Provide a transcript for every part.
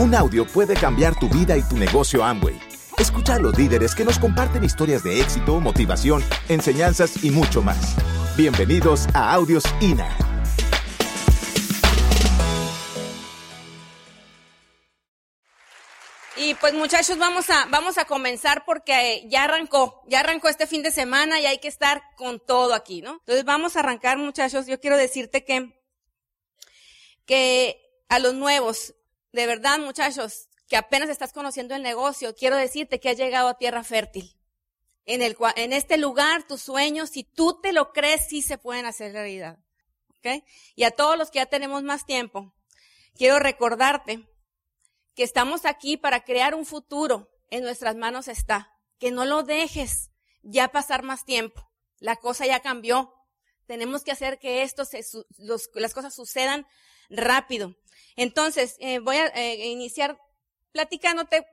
Un audio puede cambiar tu vida y tu negocio Amway. Escucha a los líderes que nos comparten historias de éxito, motivación, enseñanzas y mucho más. Bienvenidos a Audios INA. Y pues muchachos, vamos a, vamos a comenzar porque ya arrancó, ya arrancó este fin de semana y hay que estar con todo aquí, ¿no? Entonces vamos a arrancar muchachos. Yo quiero decirte que, que a los nuevos, de verdad, muchachos, que apenas estás conociendo el negocio, quiero decirte que has llegado a tierra fértil. En, este lugar, tus sueños, si tú te lo crees, sí se pueden hacer realidad. ¿Ok? Y a todos los que ya tenemos más tiempo, quiero recordarte que estamos aquí para crear un futuro. En nuestras manos está. Que no lo dejes ya pasar más tiempo. La cosa ya cambió. Tenemos que hacer que esto se, las cosas sucedan rápido. Entonces, eh, voy a eh, iniciar platicándote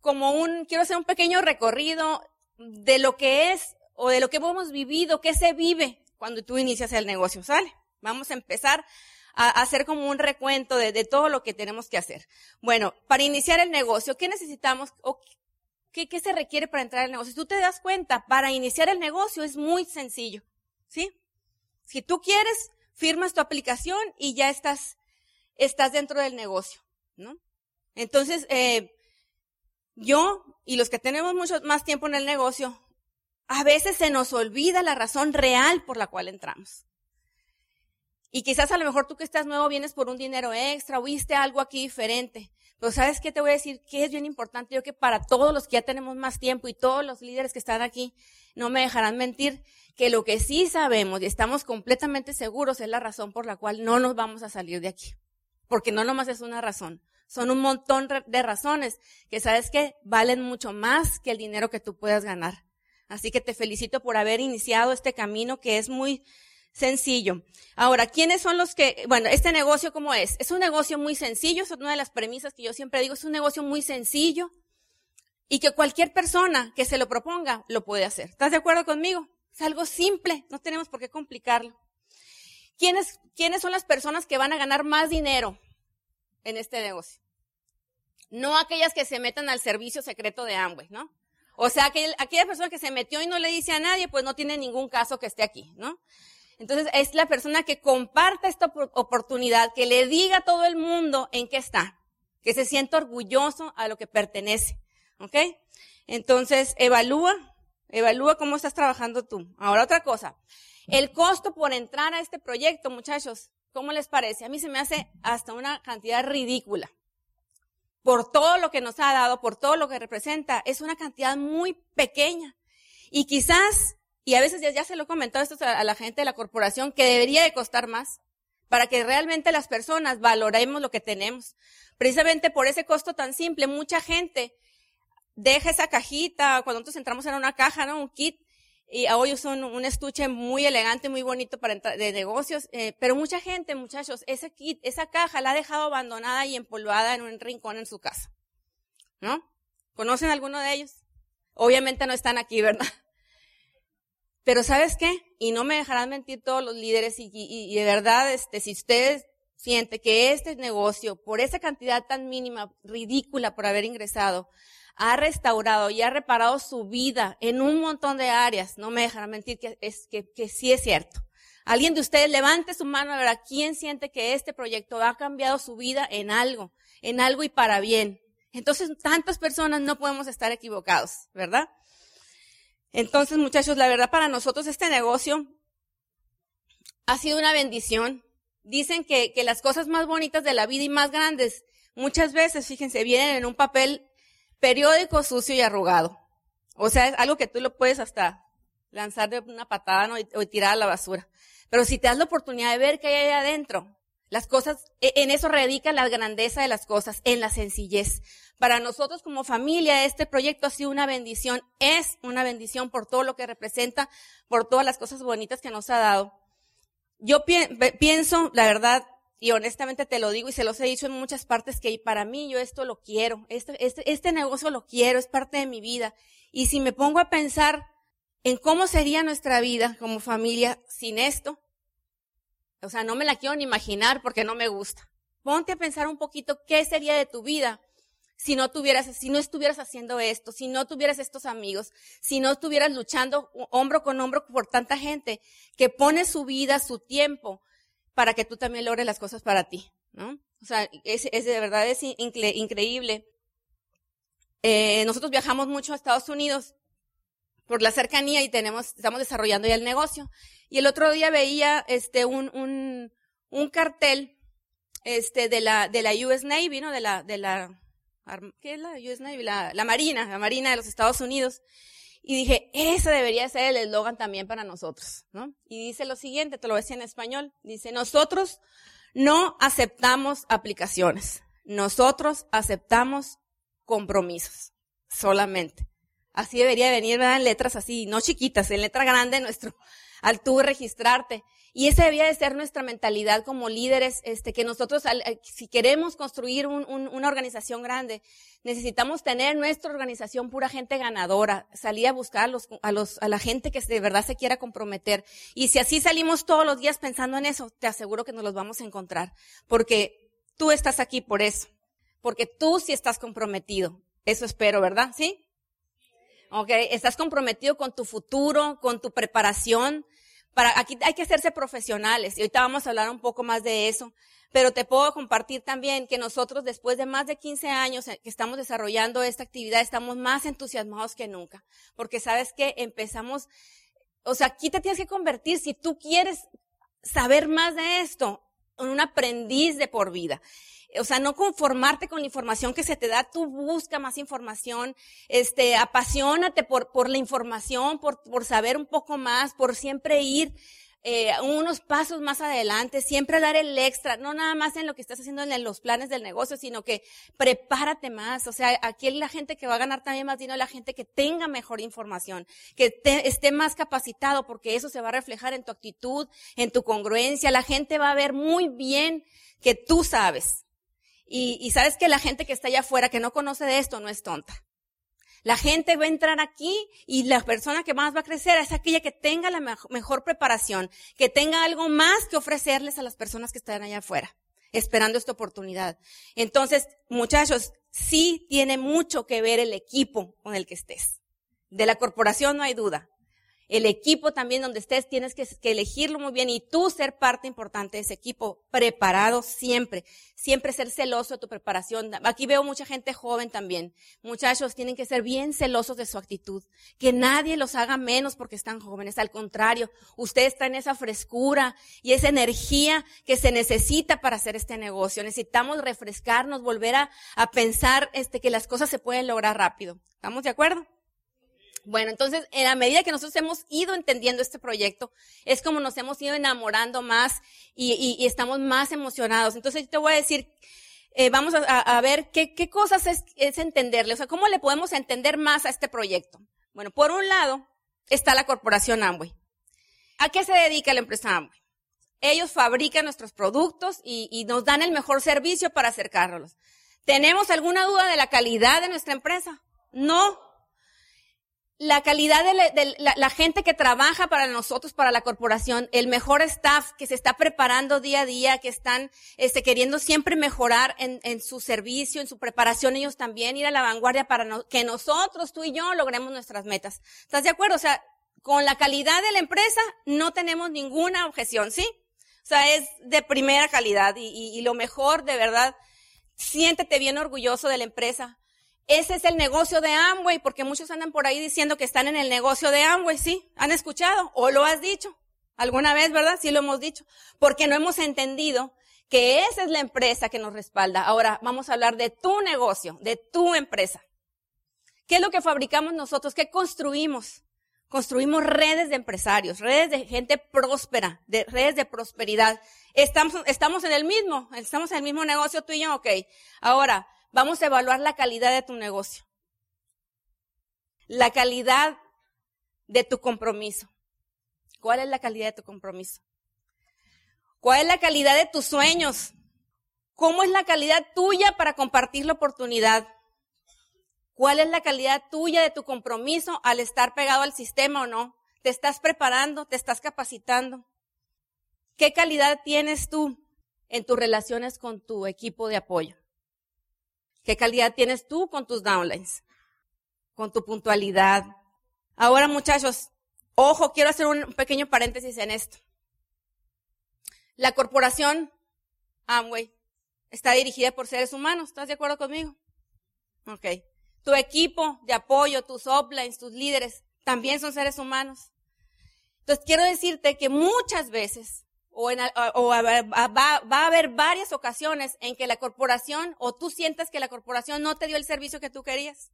como un, quiero hacer un pequeño recorrido de lo que es o de lo que hemos vivido, qué se vive cuando tú inicias el negocio, ¿sale? Vamos a empezar a hacer como un recuento de, todo lo que tenemos que hacer. Bueno, para iniciar el negocio, ¿qué necesitamos o qué, qué se requiere para entrar al negocio? Si tú te das cuenta, para iniciar el negocio es muy sencillo, ¿sí? Si tú quieres, firmas tu aplicación y ya estás estás dentro del negocio, ¿no? Entonces, eh, yo y los que tenemos mucho más tiempo en el negocio, a veces se nos olvida la razón real por la cual entramos. Y quizás a lo mejor tú que estás nuevo vienes por un dinero extra o viste algo aquí diferente. Pero sabes qué te voy a decir que es bien importante. Yo que para todos los que ya tenemos más tiempo y todos los líderes que están aquí, no me dejarán mentir que lo que sí sabemos y estamos completamente seguros es la razón por la cual no nos vamos a salir de aquí porque no nomás es una razón, son un montón de razones que sabes que valen mucho más que el dinero que tú puedas ganar. Así que te felicito por haber iniciado este camino que es muy sencillo. Ahora, ¿quiénes son los que, bueno, este negocio cómo es? Es un negocio muy sencillo, es una de las premisas que yo siempre digo, es un negocio muy sencillo y que cualquier persona que se lo proponga lo puede hacer. ¿Estás de acuerdo conmigo? Es algo simple, no tenemos por qué complicarlo. ¿Quiénes, ¿Quiénes son las personas que van a ganar más dinero en este negocio? No aquellas que se metan al servicio secreto de Amway, ¿no? O sea, aquella, persona que se metió y no le dice a nadie, pues no tiene ningún caso que esté aquí, ¿no? Entonces, es la persona que comparta esta oportunidad, que le diga a todo el mundo en qué está, que se sienta orgulloso a lo que pertenece, ¿ok? Entonces, evalúa, evalúa cómo estás trabajando tú. Ahora, otra cosa. El costo por entrar a este proyecto, muchachos, ¿cómo les parece? A mí se me hace hasta una cantidad ridícula. Por todo lo que nos ha dado, por todo lo que representa, es una cantidad muy pequeña. Y quizás, y a veces ya, se lo he comentado esto a, la gente de la corporación, que debería de costar más para que realmente las personas valoremos lo que tenemos. Precisamente por ese costo tan simple, mucha gente deja esa cajita, cuando nosotros entramos en una caja, ¿no? Un kit, y hoy usan un, estuche muy elegante, muy bonito para entrar de negocios, eh, pero mucha gente, muchachos, ese kit, esa caja la ha dejado abandonada y empolvada en un rincón en su casa. ¿No? ¿Conocen alguno de ellos? Obviamente no están aquí, ¿verdad? Pero ¿sabes qué? Y no me dejarán mentir todos los líderes y de verdad, este, si ustedes sienten que este negocio, por esa cantidad tan mínima, ridícula por haber ingresado, ha restaurado y ha reparado su vida en un montón de áreas. No me dejarán mentir que, es, que, que sí es cierto. Alguien de ustedes levante su mano a ver a quién siente que este proyecto ha cambiado su vida en algo, en algo y para bien. Entonces, tantas personas no podemos estar equivocados, ¿verdad? Entonces, muchachos, la verdad para nosotros este negocio ha sido una bendición. Dicen que, que las cosas más bonitas de la vida y más grandes, muchas veces, fíjense, vienen en un papel periódico sucio y arrugado. O sea, es algo que tú lo puedes hasta lanzar de una patada o tirar a la basura. Pero si te das la oportunidad de ver qué hay ahí adentro, las cosas, e, en eso radica la grandeza de las cosas, en la sencillez. Para nosotros como familia, este proyecto ha sido una bendición, es una bendición por todo lo que representa, por todas las cosas bonitas que nos ha dado. Yo pienso, la verdad, y honestamente te lo digo y se los he dicho en muchas partes que para mí yo esto lo quiero, este, este, este negocio lo quiero, es parte de mi vida. Y si me pongo a pensar en cómo sería nuestra vida como familia sin esto, o sea, no me la quiero ni imaginar porque no me gusta. Ponte a pensar un poquito qué sería de tu vida si no tuvieras, si no estuvieras haciendo esto, si no tuvieras estos amigos, si no estuvieras luchando hombro con hombro por tanta gente que pone su vida, su tiempo, para que tú también logres las cosas para ti, ¿no? O sea, es, de verdad es increíble. Eh, nosotros viajamos mucho a Estados Unidos por la cercanía y tenemos, estamos desarrollando ya el negocio. Y el otro día veía, este, un, un, un cartel, este, de la, de la US Navy, ¿no? De la, de la, ¿qué es la US Navy? La, la Marina, la Marina de los Estados Unidos. Y dije, ese debería ser el eslogan también para nosotros, ¿no? Y dice lo siguiente, te lo voy a decir en español. Dice, nosotros no aceptamos aplicaciones. Nosotros aceptamos compromisos. Solamente. Así debería venir, ¿verdad? En letras así, no chiquitas, en letra grande nuestro, al tú registrarte. Y esa debía de ser nuestra mentalidad como líderes, este, que nosotros, si queremos construir una organización grande, necesitamos tener nuestra organización pura gente ganadora, salir a buscar a, los, a, los, a la gente que de verdad se quiera comprometer. Y si así salimos todos los días pensando en eso, te aseguro que nos los vamos a encontrar, porque tú estás aquí por eso, porque tú sí estás comprometido. Eso espero, ¿verdad? ¿Sí? Ok, estás comprometido con tu futuro, con tu preparación, para, aquí hay que hacerse profesionales y ahorita vamos a hablar un poco más de eso. Pero te puedo compartir también que nosotros después de más de 15 años que estamos desarrollando esta actividad estamos más entusiasmados que nunca. Porque sabes que empezamos, o sea, aquí te tienes que convertir si tú quieres saber más de esto en un aprendiz de por vida o sea, no conformarte con la información que se te da, tú busca más información, este, apasionate por, por la información, por, por saber un poco más, por siempre ir eh, unos pasos más adelante, siempre dar el extra, no nada más en lo que estás haciendo en los planes del negocio, sino que prepárate más. O sea, aquí la gente que va a ganar también más dinero, la gente que tenga mejor información, que esté más capacitado, porque eso se va a reflejar en tu actitud, en tu congruencia. La gente va a ver muy bien que tú sabes. Y, sabes que la gente que está allá afuera, que no conoce de esto, no es tonta. La gente va a entrar aquí y la persona que más va a crecer es aquella que tenga la mejor preparación, que tenga algo más que ofrecerles a las personas que están allá afuera, esperando esta oportunidad. Entonces, muchachos, sí tiene mucho que ver el equipo con el que estés. De la corporación no hay duda el equipo también donde estés, tienes que, elegirlo muy bien y tú ser parte importante de ese equipo, preparado siempre, siempre ser celoso de tu preparación. Aquí veo mucha gente joven también. Muchachos, tienen que ser bien celosos de su actitud, que nadie los haga menos porque están jóvenes, al contrario, ustedes traen esa frescura y esa energía que se necesita para hacer este negocio. Necesitamos refrescarnos, volver a, a pensar este, que las cosas se pueden lograr rápido. ¿Estamos de acuerdo? Bueno, entonces, en la medida que nosotros hemos ido entendiendo este proyecto, es como nos hemos ido enamorando más y, estamos más emocionados. Entonces, yo te voy a decir, eh, vamos a, ver qué, cosas es, es entenderle, o sea, cómo le podemos entender más a este proyecto. Bueno, por un lado está la corporación Amway. ¿A qué se dedica la empresa Amway? Ellos fabrican nuestros productos y, y nos dan el mejor servicio para acercarlos. ¿Tenemos alguna duda de la calidad de nuestra empresa? No, la calidad de, la, gente que trabaja para nosotros, para la corporación, el mejor staff que se está preparando día a día, que están este, queriendo siempre mejorar en, su servicio, en su preparación, ellos también ir a la vanguardia para que nosotros, tú y yo, logremos nuestras metas. ¿Estás de acuerdo? O sea, con la calidad de la empresa no tenemos ninguna objeción, ¿sí? O sea, es de primera calidad y lo mejor, de verdad, siéntete bien orgulloso de la empresa ese es el negocio de Amway, porque muchos andan por ahí diciendo que están en el negocio de Amway, ¿sí? ¿Han escuchado? ¿O lo has dicho? ¿Alguna vez, verdad? Sí lo hemos dicho. Porque no hemos entendido que esa es la empresa que nos respalda. Ahora vamos a hablar de tu negocio, de tu empresa. ¿Qué es lo que fabricamos nosotros? ¿Qué construimos? Construimos redes de empresarios, redes de gente próspera, de redes de prosperidad. Estamos, estamos en el mismo, estamos en el mismo negocio tú y yo, ok. Ahora, vamos a evaluar la calidad de tu negocio, la calidad de tu compromiso. ¿Cuál es la calidad de tu compromiso? ¿Cuál es la calidad de tus sueños? ¿Cómo es la calidad tuya para compartir la oportunidad? ¿Cuál es la calidad tuya de tu compromiso al estar pegado al sistema o no? ¿Te estás preparando? ¿Te estás capacitando? ¿Qué calidad tienes tú en tus relaciones con tu equipo de apoyo? ¿Qué calidad tienes tú con tus downlines? Con tu puntualidad. Ahora, muchachos, ojo, quiero hacer un pequeño paréntesis en esto. La corporación Amway está dirigida por seres humanos. ¿Estás de acuerdo conmigo? Ok. Tu equipo de apoyo, tus uplines, tus líderes, también son seres humanos. Entonces, quiero decirte que muchas veces, o, va, va, a haber varias ocasiones en que la corporación, o tú sientas que la corporación no te dio el servicio que tú querías.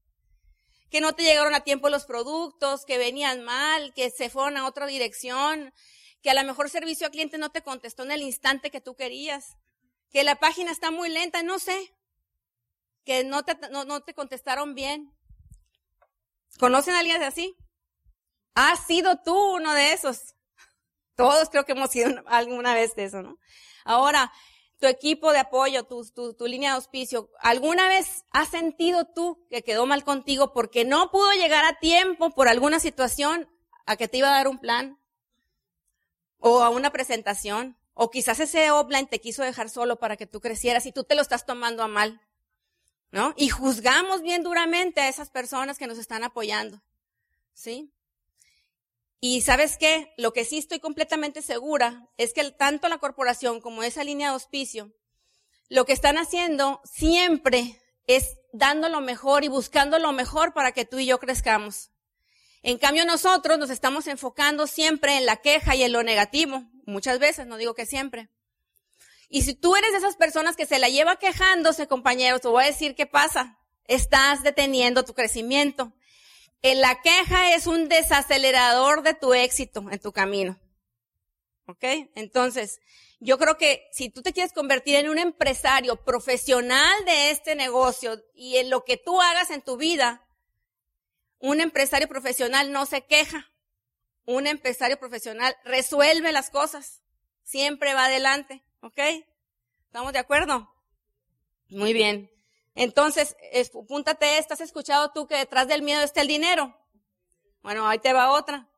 Que no te llegaron a tiempo los productos, que venían mal, que se fueron a otra dirección, que a lo mejor servicio al cliente no te contestó en el instante que tú querías, que la página está muy lenta, no sé, que no te, no, te contestaron bien. ¿Conocen a alguien así? ¿Has sido tú uno de esos? Todos creo que hemos sido alguna vez de eso, ¿no? Ahora, tu equipo de apoyo, tu, línea de auspicio, ¿alguna vez has sentido tú que quedó mal contigo porque no pudo llegar a tiempo por alguna situación a que te iba a dar un plan? O a una presentación. O quizás ese offline te quiso dejar solo para que tú crecieras y tú te lo estás tomando a mal. ¿No? Y juzgamos bien duramente a esas personas que nos están apoyando. ¿Sí? Y sabes qué? Lo que sí estoy completamente segura es que tanto la corporación como esa línea de auspicio, lo que están haciendo siempre es dando lo mejor y buscando lo mejor para que tú y yo crezcamos. En cambio, nosotros nos estamos enfocando siempre en la queja y en lo negativo. Muchas veces, no digo que siempre. Y si tú eres de esas personas que se la lleva quejándose, compañeros, te voy a decir qué pasa. Estás deteniendo tu crecimiento. La queja es un desacelerador de tu éxito en tu camino. ¿Ok? Entonces, yo creo que si tú te quieres convertir en un empresario profesional de este negocio y en lo que tú hagas en tu vida, un empresario profesional no se queja. Un empresario profesional resuelve las cosas. Siempre va adelante. ¿Ok? ¿Estamos de acuerdo? Muy bien. Entonces, apúntate esta. ¿Has escuchado tú que detrás del miedo está el dinero? Bueno, ahí te va otra.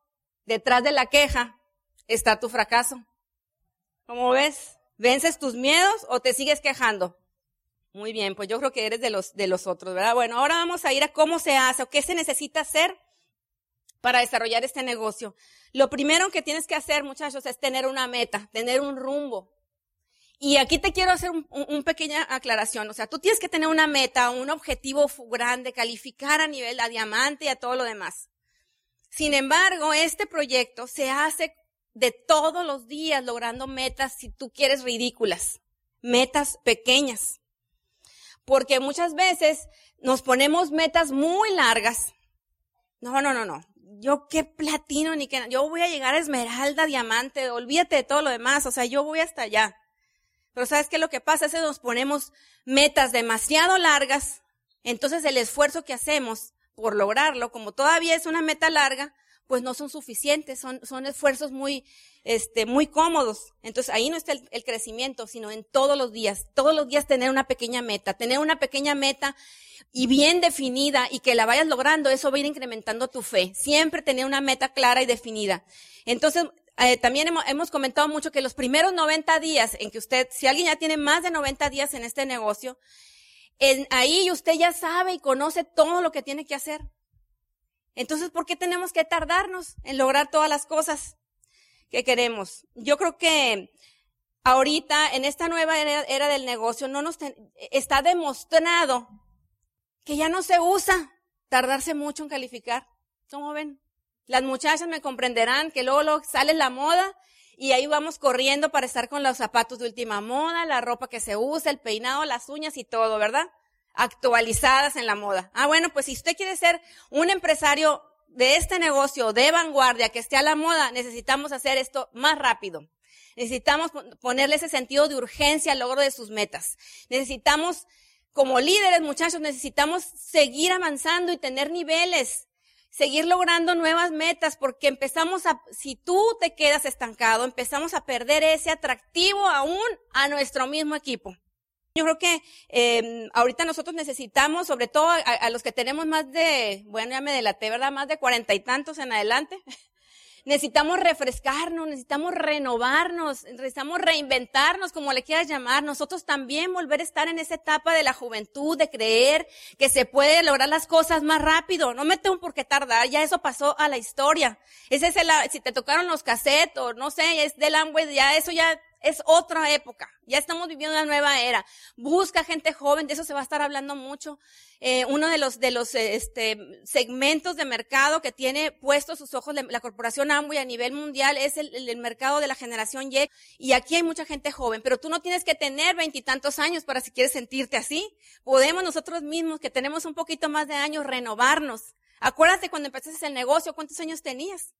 Detrás de la queja está tu fracaso. ¿Cómo ves? ¿Vences tus miedos o te sigues quejando? Muy bien, pues yo creo que eres de los, de los otros, ¿verdad? Bueno, ahora vamos a ir a cómo se hace o qué se necesita hacer para desarrollar este negocio. Lo primero que tienes que hacer, muchachos, es tener una meta, tener un rumbo. Y aquí te quiero hacer una un pequeña aclaración. O sea, tú tienes que tener una meta, un objetivo grande, calificar a nivel a diamante y a todo lo demás. Sin embargo, este proyecto se hace de todos los días logrando metas, si tú quieres, ridículas. Metas pequeñas porque muchas veces nos ponemos metas muy largas. No, no, no, no. Yo qué platino ni qué, yo voy a llegar a esmeralda, diamante, olvídate de todo lo demás, o sea, yo voy hasta allá. Pero ¿sabes qué? Lo que pasa es que nos ponemos metas demasiado largas, entonces el esfuerzo que hacemos por lograrlo, como todavía es una meta larga, pues no son suficientes, son, son esfuerzos muy, este, muy cómodos. Entonces ahí no está el, el, crecimiento, sino en todos los días, todos los días tener una pequeña meta, tener una pequeña meta y bien definida y que la vayas logrando, eso va a ir incrementando tu fe. Siempre tener una meta clara y definida. Entonces, eh, también hemos, hemos, comentado mucho que los primeros 90 días en que usted, si alguien ya tiene más de 90 días en este negocio, en, ahí usted ya sabe y conoce todo lo que tiene que hacer. Entonces, ¿por qué tenemos que tardarnos en lograr todas las cosas que queremos? Yo creo que ahorita, en esta nueva era, del negocio, no nos está demostrado que ya no se usa tardarse mucho en calificar. ¿Cómo ven? Las muchachas me comprenderán que luego, luego sale la moda y ahí vamos corriendo para estar con los zapatos de última moda, la ropa que se usa, el peinado, las uñas y todo, ¿verdad? actualizadas en la moda. Ah, bueno, pues si usted quiere ser un empresario de este negocio de vanguardia que esté a la moda, necesitamos hacer esto más rápido. Necesitamos ponerle ese sentido de urgencia al logro de sus metas. Necesitamos, como líderes, muchachos, necesitamos seguir avanzando y tener niveles, seguir logrando nuevas metas, porque empezamos a, si tú te quedas estancado, empezamos a perder ese atractivo aún a nuestro mismo equipo. Yo creo que eh, ahorita nosotros necesitamos, sobre todo a, los que tenemos más de, bueno, ya me delaté, ¿verdad? Más de cuarenta y tantos en adelante. Necesitamos refrescarnos, necesitamos renovarnos, necesitamos reinventarnos, como le quieras llamar. Nosotros también volver a estar en esa etapa de la juventud, de creer que se puede lograr las cosas más rápido. No me tengo por qué tardar, ya eso pasó a la historia. Ese es el, si te tocaron los cassettes o no sé, es del Amway, ya eso ya es otra época. Ya estamos viviendo una nueva era. Busca gente joven, de eso se va a estar hablando mucho. Eh, uno de los, de los este, segmentos de mercado que tiene puestos sus ojos la, corporación Amway a nivel mundial es el, el, mercado de la generación Y. Y aquí hay mucha gente joven, pero tú no tienes que tener veintitantos años para si quieres sentirte así. Podemos nosotros mismos, que tenemos un poquito más de años, renovarnos. Acuérdate cuando empezaste el negocio, ¿cuántos años tenías?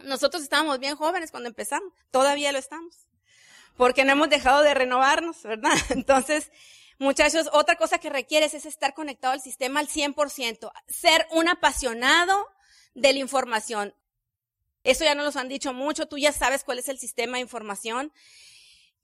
Nosotros estábamos bien jóvenes cuando empezamos, todavía lo estamos, porque no hemos dejado de renovarnos, ¿verdad? Entonces, muchachos, otra cosa que requieres es estar conectado al sistema al 100%, ser un apasionado de la información. Eso ya nos lo han dicho mucho, tú ya sabes cuál es el sistema de información.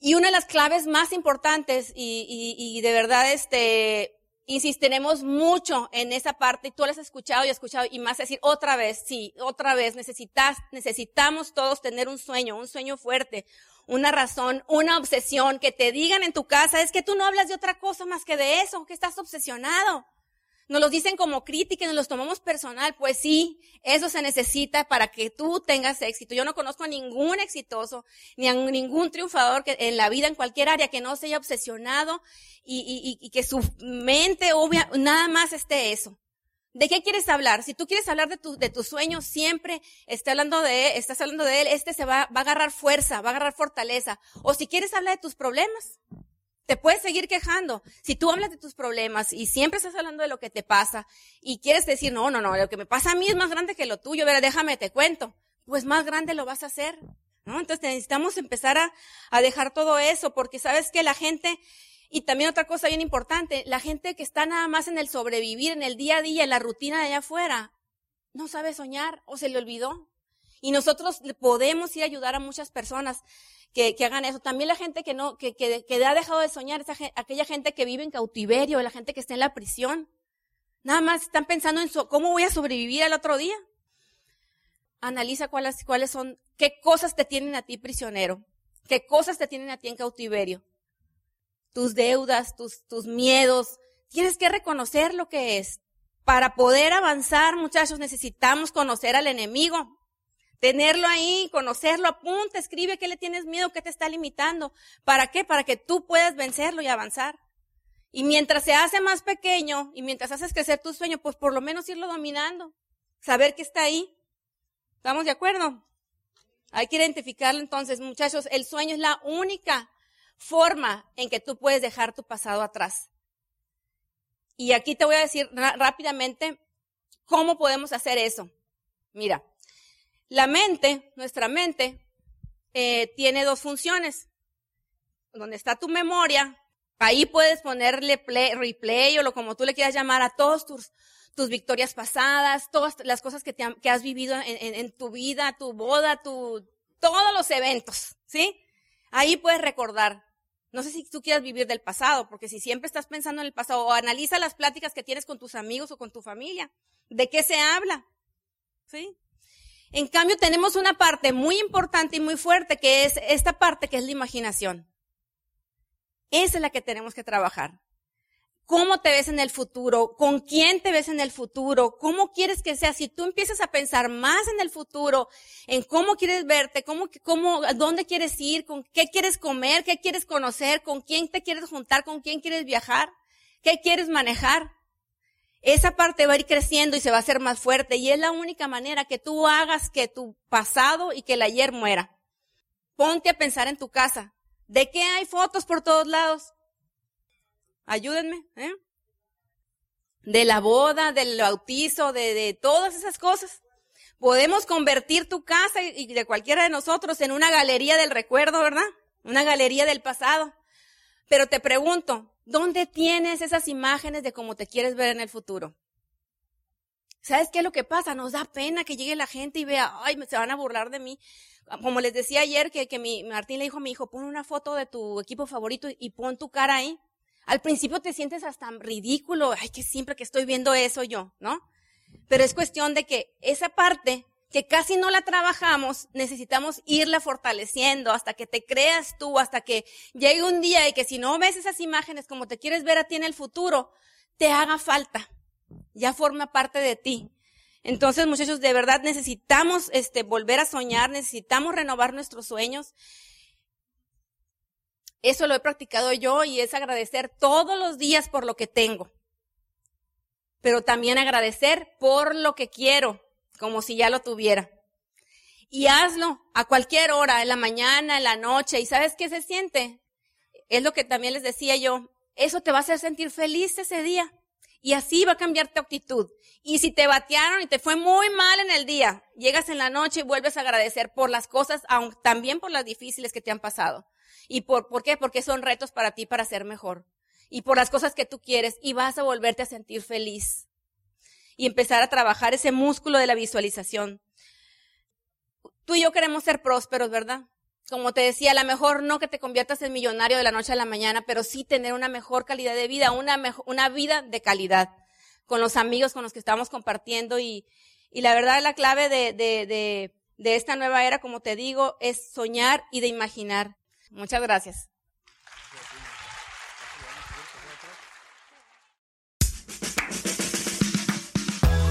Y una de las claves más importantes y, y, y de verdad este, insistiremos mucho en esa parte y tú lo has escuchado y escuchado y más decir otra vez, sí, otra vez, necesitas, necesitamos todos tener un sueño, un sueño fuerte, una razón, una obsesión, que te digan en tu casa, es que tú no hablas de otra cosa más que de eso, que estás obsesionado. Nos los dicen como crítica y nos los tomamos personal. Pues sí, eso se necesita para que tú tengas éxito. Yo no conozco a ningún exitoso, ni a ningún triunfador que en la vida, en cualquier área, que no se haya obsesionado y, que su mente obvia, nada más esté eso. ¿De qué quieres hablar? Si tú quieres hablar de tu, de tu sueño, siempre esté hablando de, estás hablando de él, este se va, va a agarrar fuerza, va a agarrar fortaleza. O si quieres hablar de tus problemas, te puedes seguir quejando. Si tú hablas de tus problemas y siempre estás hablando de lo que te pasa y quieres decir, no, no, no, lo que me pasa a mí es más grande que lo tuyo, verá, déjame, te cuento. Pues más grande lo vas a hacer. ¿no? Entonces necesitamos empezar a, a dejar todo eso porque sabes que la gente, y también otra cosa bien importante, la gente que está nada más en el sobrevivir, en el día a día, en la rutina de allá afuera, no sabe soñar o se le olvidó. Y nosotros podemos ir a ayudar a muchas personas que, que hagan eso. También la gente que no, que, que, que ha dejado de soñar, esa, aquella gente que vive en cautiverio, la gente que está en la prisión. Nada más están pensando en cómo voy a sobrevivir al otro día. Analiza cuáles, cuáles son, qué cosas te tienen a ti prisionero, qué cosas te tienen a ti en cautiverio. Tus deudas, tus, tus miedos. Tienes que reconocer lo que es. Para poder avanzar, muchachos, necesitamos conocer al enemigo. Tenerlo ahí, conocerlo, apunta, escribe qué le tienes miedo, qué te está limitando. ¿Para qué? Para que tú puedas vencerlo y avanzar. Y mientras se hace más pequeño y mientras haces crecer tu sueño, pues por lo menos irlo dominando. Saber que está ahí. ¿Estamos de acuerdo? Hay que identificarlo entonces, muchachos. El sueño es la única forma en que tú puedes dejar tu pasado atrás. Y aquí te voy a decir rápidamente cómo podemos hacer eso. Mira, la mente, nuestra mente, eh, tiene dos funciones. Donde está tu memoria, ahí puedes ponerle play, replay o lo como tú le quieras llamar a todos tus, tus victorias pasadas, todas las cosas que, te, que has vivido en, en, tu vida, tu boda, tu, todos los eventos, ¿sí? Ahí puedes recordar. No sé si tú quieras vivir del pasado, porque si siempre estás pensando en el pasado, o analiza las pláticas que tienes con tus amigos o con tu familia. ¿De qué se habla? ¿Sí? En cambio, tenemos una parte muy importante y muy fuerte que es esta parte que es la imaginación. Esa es la que tenemos que trabajar. ¿Cómo te ves en el futuro? ¿Con quién te ves en el futuro? ¿Cómo quieres que sea? Si tú empiezas a pensar más en el futuro, en cómo quieres verte, cómo, cómo, dónde quieres ir, con qué quieres comer, qué quieres conocer, con quién te quieres juntar, con quién quieres viajar, qué quieres manejar, esa parte va a ir creciendo y se va a hacer más fuerte y es la única manera que tú hagas que tu pasado y que el ayer muera. Ponte a pensar en tu casa. ¿De qué hay fotos por todos lados? Ayúdenme, ¿eh? De la boda, del bautizo, de, de todas esas cosas. Podemos convertir tu casa y de cualquiera de nosotros en una galería del recuerdo, ¿verdad? Una galería del pasado. Pero te pregunto, ¿Dónde tienes esas imágenes de cómo te quieres ver en el futuro? ¿Sabes qué es lo que pasa? Nos da pena que llegue la gente y vea, ay, se van a burlar de mí. Como les decía ayer, que, que mi, Martín le dijo a mi hijo, pon una foto de tu equipo favorito y pon tu cara ahí. Al principio te sientes hasta ridículo, ay, que siempre que estoy viendo eso yo, ¿no? Pero es cuestión de que esa parte que casi no la trabajamos, necesitamos irla fortaleciendo hasta que te creas tú, hasta que llegue un día y que si no ves esas imágenes como te quieres ver a ti en el futuro, te haga falta. Ya forma parte de ti. Entonces, muchachos, de verdad necesitamos este volver a soñar, necesitamos renovar nuestros sueños. Eso lo he practicado yo y es agradecer todos los días por lo que tengo. Pero también agradecer por lo que quiero, como si ya lo tuviera. Y hazlo a cualquier hora, en la mañana, en la noche. ¿Y sabes qué se siente? Es lo que también les decía yo. Eso te va a hacer sentir feliz ese día. Y así va a cambiar tu actitud. Y si te batearon y te fue muy mal en el día, llegas en la noche y vuelves a agradecer por las cosas, aunque también por las difíciles que te han pasado. ¿Y por, por qué? Porque son retos para ti para ser mejor. Y por las cosas que tú quieres. Y vas a volverte a sentir feliz y empezar a trabajar ese músculo de la visualización. Tú y yo queremos ser prósperos, ¿verdad? Como te decía, a lo mejor no que te conviertas en millonario de la noche a la mañana, pero sí tener una mejor calidad de vida, una, vida de calidad con los amigos con los que estamos compartiendo y, y la verdad la clave de, de, de, de esta nueva era, como te digo, es soñar y de imaginar. Muchas gracias.